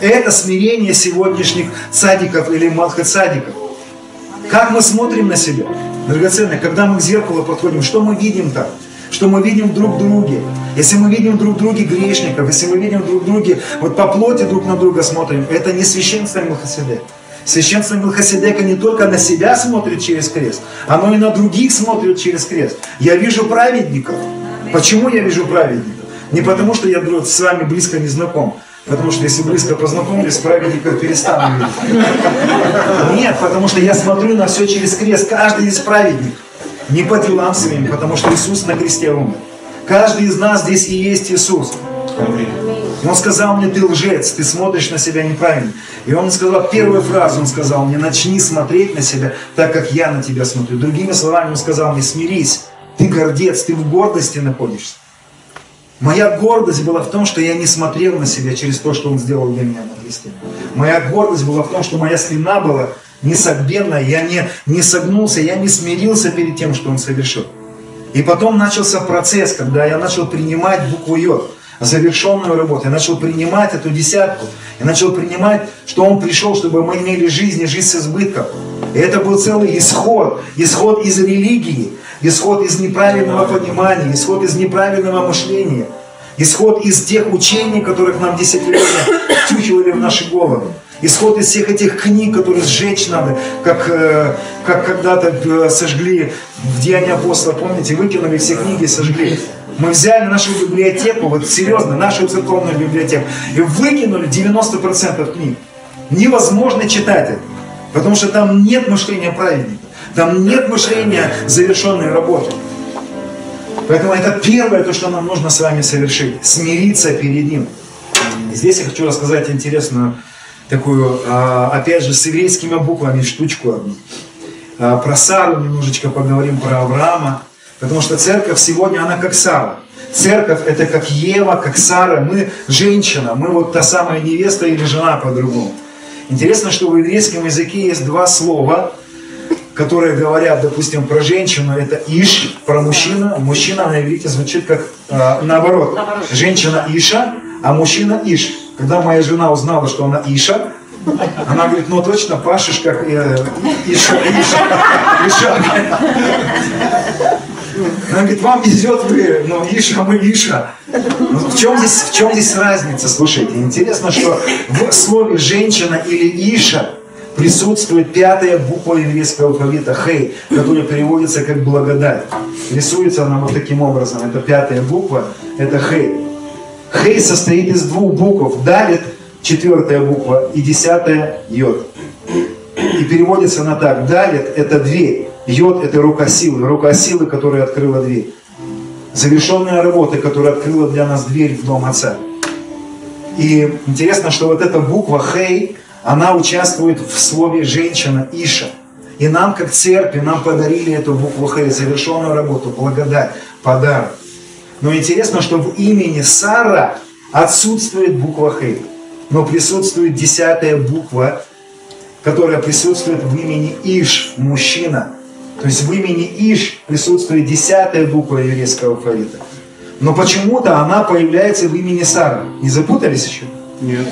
Это смирение сегодняшних садиков или малхацадиков. Как мы смотрим на себя? Драгоценные, когда мы к зеркалу подходим, что мы видим там? Что мы видим друг в друге? Если мы видим друг в друге грешников, если мы видим друг в друге, вот по плоти друг на друга смотрим, это не священство Милхасидека. Священство Милхасидека не только на себя смотрит через крест, оно и на других смотрит через крест. Я вижу праведников. Почему я вижу праведников? Не потому, что я с вами близко не знаком, Потому что если близко познакомились, праведников перестану видеть. Нет, потому что я смотрю на все через крест. Каждый из праведник. Не по делам своим, потому что Иисус на кресте умер. Каждый из нас здесь и есть Иисус. И он сказал мне, ты лжец, ты смотришь на себя неправильно. И он сказал, первую фразу он сказал мне, начни смотреть на себя так, как я на тебя смотрю. Другими словами он сказал мне, смирись, ты гордец, ты в гордости находишься. Моя гордость была в том, что я не смотрел на себя через то, что Он сделал для меня на кресте. Моя гордость была в том, что моя спина была несогбенная, я не, не согнулся, я не смирился перед тем, что Он совершил. И потом начался процесс, когда я начал принимать букву Йод, завершенную работу. Я начал принимать эту десятку. Я начал принимать, что Он пришел, чтобы мы имели жизнь и жизнь с избытком. И это был целый исход. Исход из религии исход из неправильного понимания, исход из неправильного мышления, исход из тех учений, которых нам десятилетия втюхивали в наши головы. Исход из всех этих книг, которые сжечь надо, как, э, как когда-то э, сожгли в Деянии апостола, помните, выкинули все книги и сожгли. Мы взяли нашу библиотеку, вот серьезно, нашу церковную библиотеку, и выкинули 90% книг. Невозможно читать это, потому что там нет мышления праведника. Там нет мышления завершенной работы. Поэтому это первое, то, что нам нужно с вами совершить. Смириться перед Ним. Здесь я хочу рассказать интересную такую, а, опять же, с еврейскими буквами штучку одну. А, про Сару немножечко поговорим, про Авраама. Потому что церковь сегодня, она как Сара. Церковь это как Ева, как Сара. Мы женщина, мы вот та самая невеста или жена по-другому. Интересно, что в еврейском языке есть два слова, которые говорят, допустим, про женщину, это иш, про мужчину. Мужчина на иврите звучит как э, наоборот. Женщина иша, а мужчина иш. Когда моя жена узнала, что она иша, она говорит, ну точно, пашешь как э, иша, иша, иша. Она говорит, вам везет вы, но Иша, мы Иша. Ну, в, чем здесь, в чем здесь разница? Слушайте, интересно, что в слове женщина или Иша присутствует пятая буква еврейского алфавита Хей, которая переводится как благодать. Рисуется она вот таким образом. Это пятая буква, это Хей. Хей состоит из двух букв. Далит, четвертая буква, и десятая Йод. И переводится она так. Далит – это дверь. Йод – это рука силы. Рука силы, которая открыла дверь. Завершенная работа, которая открыла для нас дверь в дом Отца. И интересно, что вот эта буква Хей, она участвует в слове женщина, Иша. И нам, как церкви, нам подарили эту букву Хей, завершенную работу, благодать, подарок. Но интересно, что в имени Сара отсутствует буква Хей, но присутствует десятая буква, которая присутствует в имени Иш, мужчина. То есть в имени Иш присутствует десятая буква еврейского алфавита. Но почему-то она появляется в имени Сара. Не запутались еще? Нет.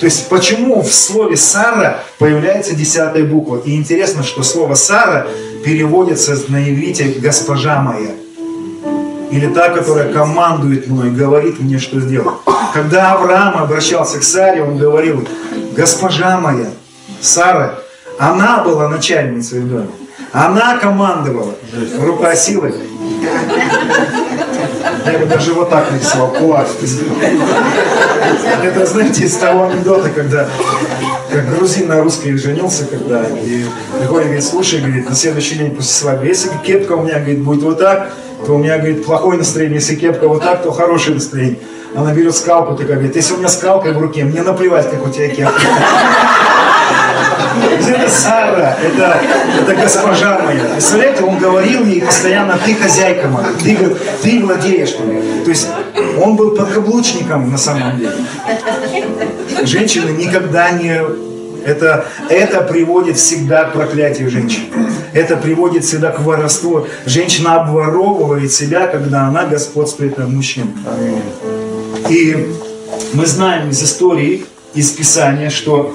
То есть почему в слове Сара появляется десятая буква? И интересно, что слово Сара переводится на иврите «госпожа моя». Или та, которая командует мной, говорит мне, что сделать. Когда Авраам обращался к Саре, он говорил, госпожа моя, Сара, она была начальницей в доме. Она командовала. Рука силы. Я бы даже вот так нарисовал, кулак. Это, знаете, из того анекдота, когда как грузин на русской женился, когда и приходит, говорит, слушай, говорит, на следующий день после свадьбы, если кепка у меня, говорит, будет вот так, то у меня, говорит, плохое настроение, если кепка вот так, то хорошее настроение. Она берет скалку, такая говорит, если у меня скалка в руке, мне наплевать, как у тебя кепка. Это Сара, это, это госпожа моя. Представляете, он говорил ей постоянно, ты хозяйка моя, ты, ты владеешь мне. То есть он был подкаблучником на самом деле. Женщины никогда не... Это, это приводит всегда к проклятию женщин. Это приводит всегда к воровству. Женщина обворовывает себя, когда она господствует над мужчиной. И мы знаем из истории, из Писания, что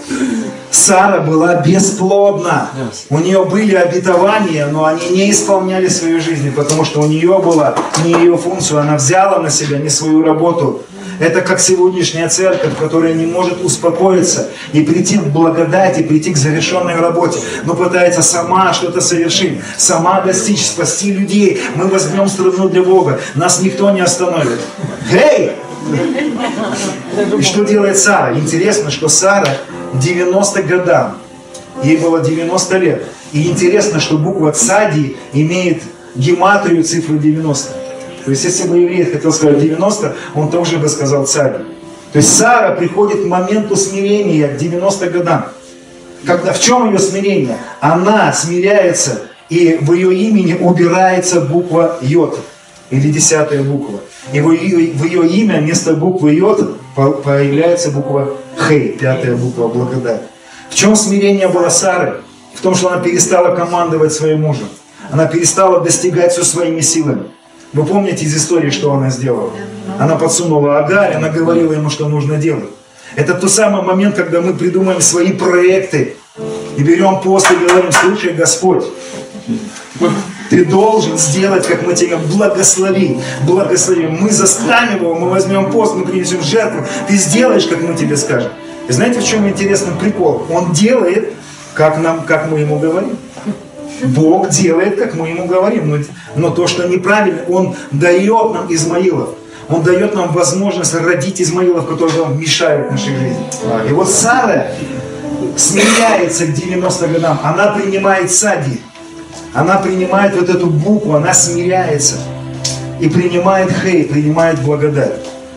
Сара была бесплодна. У нее были обетования, но они не исполняли свою жизнь, потому что у нее была не ее функцию, она взяла на себя не свою работу. Это как сегодняшняя церковь, которая не может успокоиться и прийти к благодати, прийти к завершенной работе, но пытается сама что-то совершить, сама достичь, спасти людей. Мы возьмем страну для Бога, нас никто не остановит. Эй! И что делает Сара? Интересно, что Сара 90 годам. Ей было 90 лет. И интересно, что буква Цади имеет гематрию цифры 90. То есть, если бы еврей хотел сказать 90, он тоже бы сказал Цади. То есть Сара приходит к моменту смирения к 90 годам. Когда, в чем ее смирение? Она смиряется, и в ее имени убирается буква Йод, или десятая буква. И в ее, в ее имя вместо буквы Йод появляется буква Хей, пятая буква благодать. В чем смирение было Сары? В том, что она перестала командовать своим мужем. Она перестала достигать все своими силами. Вы помните из истории, что она сделала? Она подсунула Агарь, она говорила ему, что нужно делать. Это тот самый момент, когда мы придумаем свои проекты и берем пост и говорим, слушай, Господь, ты должен сделать, как мы тебя благослови. Благослови. Мы застанем его, мы возьмем пост, мы принесем жертву. Ты сделаешь, как мы тебе скажем. И знаете, в чем интересный прикол? Он делает, как, нам, как мы ему говорим. Бог делает, как мы ему говорим. Но, но то, что неправильно, Он дает нам Измаилов. Он дает нам возможность родить Измаилов, которые мешают нашей жизни. И вот Сара смиряется к 90 годам. Она принимает сади. Она принимает вот эту букву, она смиряется. И принимает хей, принимает благодать.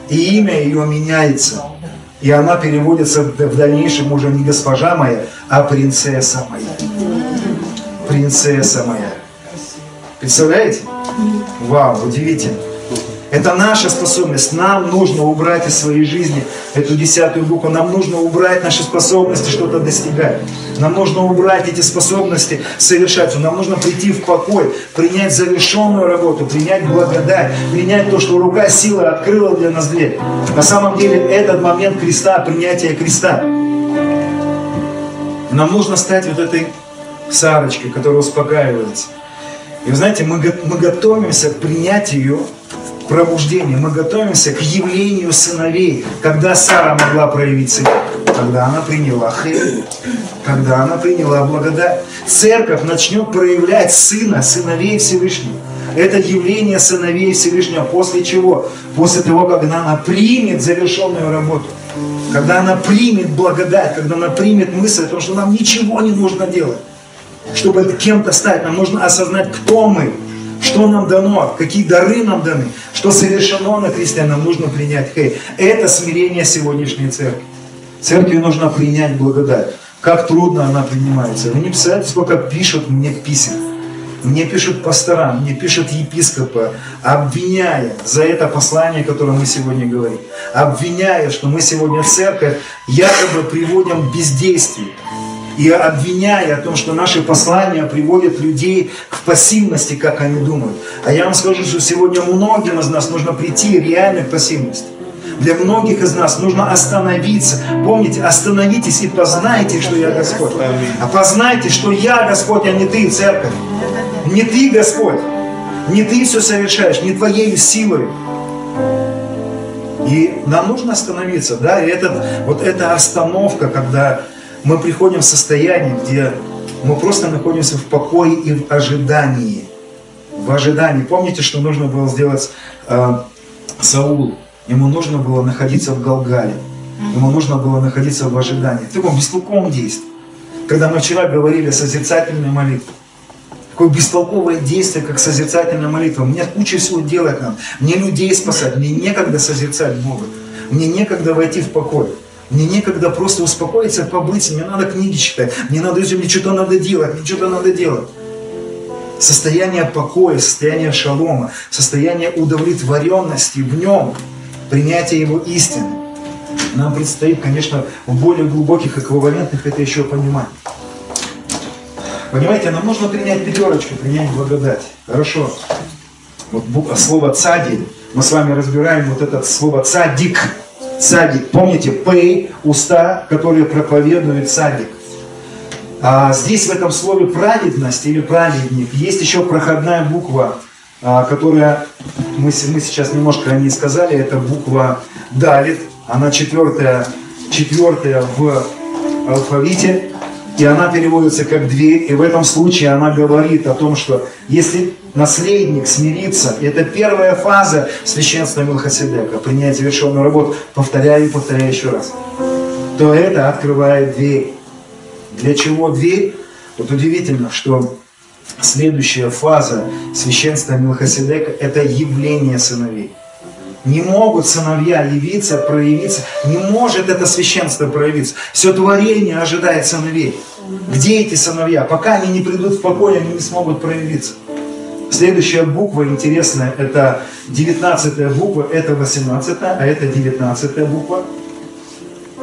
И имя ее меняется. И она переводится в дальнейшем уже не госпожа моя, а принцесса моя. Принцесса моя. Представляете? Вау, удивительно. Это наша способность. Нам нужно убрать из своей жизни эту десятую букву. Нам нужно убрать наши способности что-то достигать. Нам нужно убрать эти способности совершать. Нам нужно прийти в покой, принять завершенную работу, принять благодать, принять то, что рука силы открыла для нас дверь. На самом деле этот момент креста, принятия креста. Нам нужно стать вот этой Сарочкой, которая успокаивается. И вы знаете, мы, мы готовимся к принятию пробуждения, мы готовимся к явлению сыновей. Когда Сара могла проявить сына? Когда она приняла хлеб, когда она приняла благодать. Церковь начнет проявлять сына, сыновей Всевышнего. Это явление сыновей Всевышнего. После чего? После того, когда она примет завершенную работу. Когда она примет благодать, когда она примет мысль о том, что нам ничего не нужно делать. Чтобы кем-то стать, нам нужно осознать, кто мы, что нам дано, какие дары нам даны, что совершено на кресте, нам нужно принять. Хей, это смирение сегодняшней церкви. Церкви нужно принять благодать. Как трудно она принимается. Вы не представляете, сколько пишут мне писем. Мне пишут пастора, мне пишут епископы, обвиняя за это послание, которое мы сегодня говорим. Обвиняя, что мы сегодня в церковь якобы приводим к бездействию и обвиняя о том, что наши послания приводят людей к пассивности, как они думают. А я вам скажу, что сегодня многим из нас нужно прийти реально к пассивности. Для многих из нас нужно остановиться. Помните, остановитесь и познайте, что я Господь. А познайте, что я Господь, а не ты, церковь. Не ты, Господь. Не ты все совершаешь, не твоей силой. И нам нужно остановиться, да, и этот, вот эта остановка, когда мы приходим в состояние, где мы просто находимся в покое и в ожидании. В ожидании. Помните, что нужно было сделать э, Саул? Ему нужно было находиться в Галгале. Ему нужно было находиться в ожидании. В таком бестолковом действии. Когда мы вчера говорили о созерцательной молитве. Такое бестолковое действие, как созерцательная молитва. Мне куча всего делать надо. Мне людей спасать. Мне некогда созерцать Бога. Мне некогда войти в покой. Мне некогда просто успокоиться, побыть, мне надо книги читать, мне надо, мне что-то надо делать, мне что-то надо делать. Состояние покоя, состояние шалома, состояние удовлетворенности в нем, принятие его истины. Нам предстоит, конечно, в более глубоких эквивалентных это еще понимать. Понимаете, нам нужно принять пятерочку, принять благодать. Хорошо. Вот слово цади, мы с вами разбираем вот это слово цадик садик. Помните, пей, уста, которые проповедуют садик. А здесь в этом слове праведность или праведник есть еще проходная буква, а, которая, мы, мы сейчас немножко о ней сказали, это буква Далит, она четвертая, четвертая в алфавите, и она переводится как дверь, и в этом случае она говорит о том, что если наследник смирится, это первая фаза священства Милхасидека, принять завершенную работу, повторяю и повторяю еще раз, то это открывает дверь. Для чего дверь? Вот удивительно, что следующая фаза священства Милхасидека – это явление сыновей. Не могут сыновья явиться, проявиться. Не может это священство проявиться. Все творение ожидает сыновей. Где эти сыновья? Пока они не придут в покой, они не смогут проявиться. Следующая буква интересная, это 19 буква, это 18, а это 19 буква.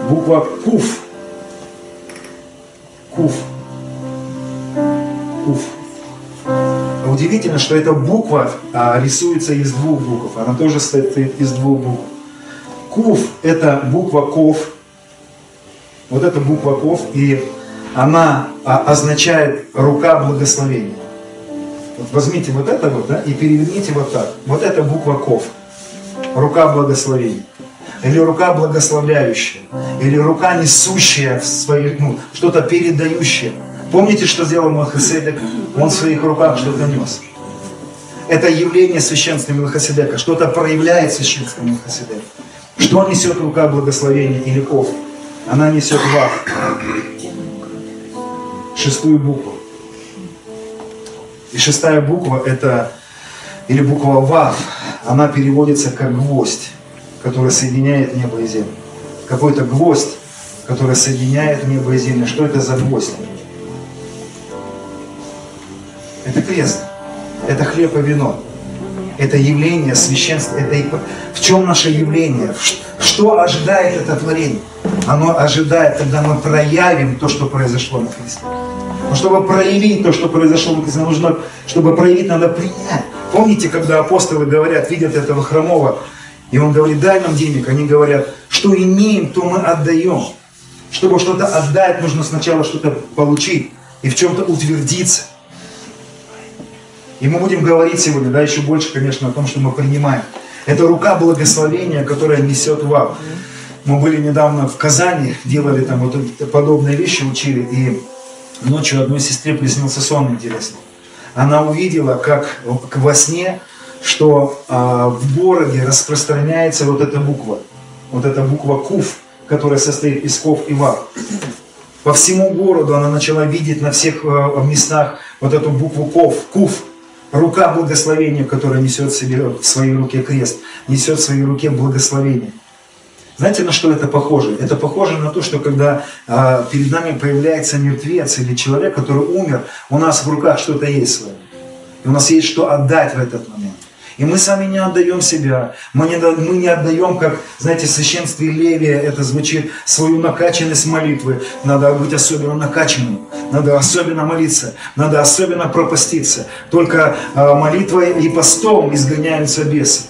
Буква Куф. Куф. Куф. Удивительно, что эта буква а, рисуется из двух букв. Она тоже состоит из двух букв. Куф – это буква Ков. Вот эта буква Ков, и она а, означает рука благословения. Вот возьмите вот это вот, да, и переверните вот так. Вот это буква Ков. Рука благословения. Или рука благословляющая. Или рука несущая в свои, ну, что-то передающее. Помните, что сделал Мелхиседек? Он в своих руках что-то нес. Это явление священства Мелхиседека. Что-то проявляет священство Мелхиседека. Что несет рука благословения или ков? Она несет вав. Шестую букву. И шестая буква это, или буква ВАВ, она переводится как гвоздь, который соединяет небо и землю. какой-то гвоздь, который соединяет небо и землю. Что это за гвоздь? Это крест. Это хлеб и вино. Это явление священства. Это в чем наше явление? Что ожидает это творение? Оно ожидает, когда мы проявим то, что произошло на кресте. Но чтобы проявить то, что произошло на кресте, нужно, чтобы проявить, надо принять. Помните, когда апостолы говорят, видят этого хромого, и он говорит, дай нам денег. Они говорят, что имеем, то мы отдаем. Чтобы что-то отдать, нужно сначала что-то получить и в чем-то утвердиться. И мы будем говорить сегодня, да, еще больше, конечно, о том, что мы принимаем. Это рука благословения, которая несет вам. Мы были недавно в Казани, делали там вот подобные вещи, учили, и ночью одной сестре приснился сон интересный. Она увидела, как во сне, что а, в городе распространяется вот эта буква, вот эта буква КУФ, которая состоит из КОВ и ВАВ. По всему городу она начала видеть на всех а, местах вот эту букву КОВ, КУФ, рука благословения, которая несет в себе в своей руке крест, несет в своей руке благословение. Знаете, на что это похоже? Это похоже на то, что когда э, перед нами появляется мертвец или человек, который умер, у нас в руках что-то есть свое. И у нас есть что отдать в этот момент. И мы сами не отдаем себя. Мы не, мы не отдаем, как, знаете, в священстве Левия это звучит, свою накачанность молитвы. Надо быть особенно накачанным. Надо особенно молиться. Надо особенно пропаститься. Только э, молитвой и постом изгоняются бесы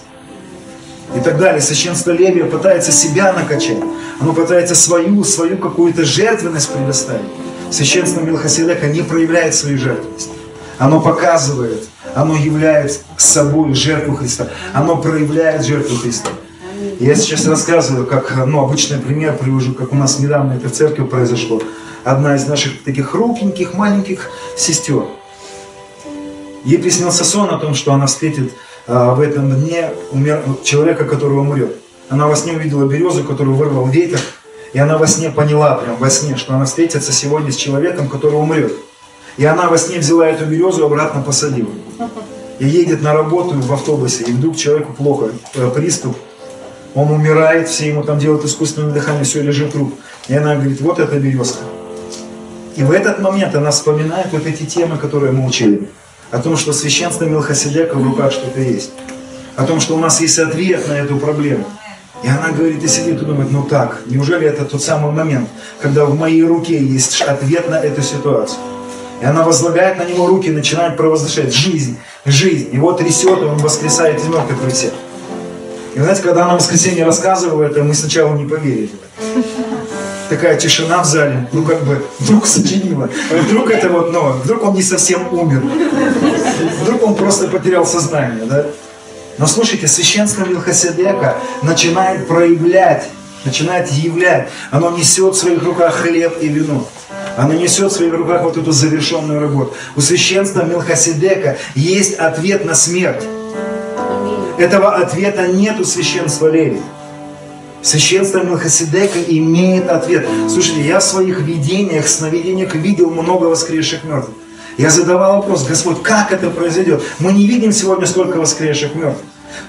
и так далее. Священство Левия пытается себя накачать. Оно пытается свою, свою какую-то жертвенность предоставить. Священство Милхасидека не проявляет свою жертвенность. Оно показывает, оно является собой жертву Христа. Оно проявляет жертву Христа. Я сейчас рассказываю, как, ну, обычный пример привожу, как у нас недавно это в церкви произошло. Одна из наших таких хрупеньких, маленьких сестер. Ей приснился сон о том, что она встретит а, в этом дне умер, человека, который умрет. Она во сне увидела березу, которую вырвал ветер, и она во сне поняла, прям во сне, что она встретится сегодня с человеком, который умрет. И она во сне взяла эту березу и обратно посадила. И едет на работу в автобусе, и вдруг человеку плохо, э, приступ, он умирает, все ему там делают искусственное дыхание, все, лежит труп. И она говорит, вот эта березка. И в этот момент она вспоминает вот эти темы, которые мы учили о том, что священство Милхасидека в руках что-то есть, о том, что у нас есть ответ на эту проблему. И она говорит и сидит и думает, ну так, неужели это тот самый момент, когда в моей руке есть ответ на эту ситуацию? И она возлагает на него руки начинает провозглашать жизнь, жизнь. Его трясет, и он воскресает из мертвых всех. И знаете, когда она в воскресенье рассказывала это, мы сначала не поверили такая тишина в зале, ну как бы вдруг сочинила, вдруг это вот, ну, вдруг он не совсем умер, вдруг он просто потерял сознание, да? Но слушайте, священство Милхасидека начинает проявлять, начинает являть, оно несет в своих руках хлеб и вино. Оно несет в своих руках вот эту завершенную работу. У священства Милхасидека есть ответ на смерть. Этого ответа нет у священства Левия. Священство Мелхиседека имеет ответ. Слушайте, я в своих видениях, сновидениях видел много воскресших мертвых. Я задавал вопрос, Господь, как это произойдет? Мы не видим сегодня столько воскресших мертвых.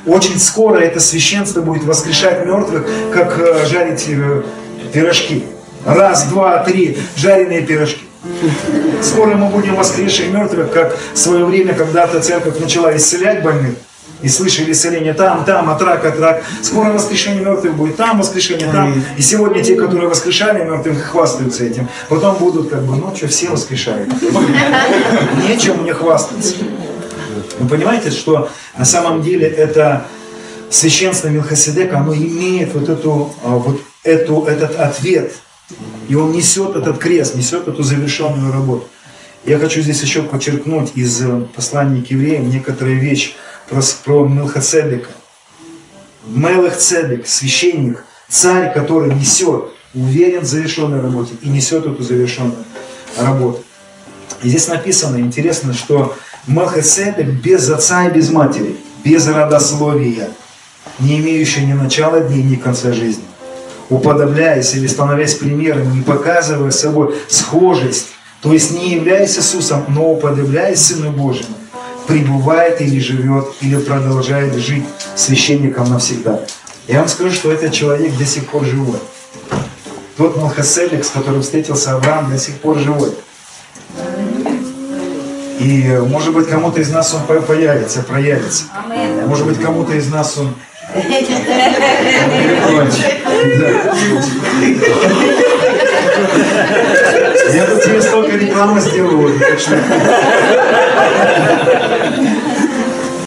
Очень скоро это священство будет воскрешать мертвых, как э, жарить э, пирожки. Раз, два, три, жареные пирожки. Скоро мы будем воскресших мертвых, как в свое время когда-то церковь начала исцелять больных и слышали исцеление там, там, от рака, от рака. Скоро воскрешение мертвых будет там, воскрешение там. И сегодня те, которые воскрешали мертвых, хвастаются этим. Потом будут как бы, ну что, все воскрешают. Нечем мне хвастаться. Вы понимаете, что на самом деле это священство Милхасидека, оно имеет вот, эту, а, вот эту, этот ответ. И он несет этот крест, несет эту завершенную работу. Я хочу здесь еще подчеркнуть из э, послания к евреям некоторые вещи про, про Мелхацедека. Мелхцедек, священник, царь, который несет, уверен в завершенной работе и несет эту завершенную работу. И здесь написано, интересно, что Мелхацедек без отца и без матери, без родословия, не имеющий ни начала дней, ни конца жизни. Уподобляясь или становясь примером, не показывая собой схожесть, то есть не являясь Иисусом, но уподобляясь Сыну Божьему, пребывает или живет, или продолжает жить священником навсегда. Я вам скажу, что этот человек до сих пор живой. тот Малхаселик, с которым встретился Авраам, до сих пор живой. И может быть кому-то из нас он появится, проявится. Может быть кому-то из нас он я тут тебе столько рекламы сделаю, так.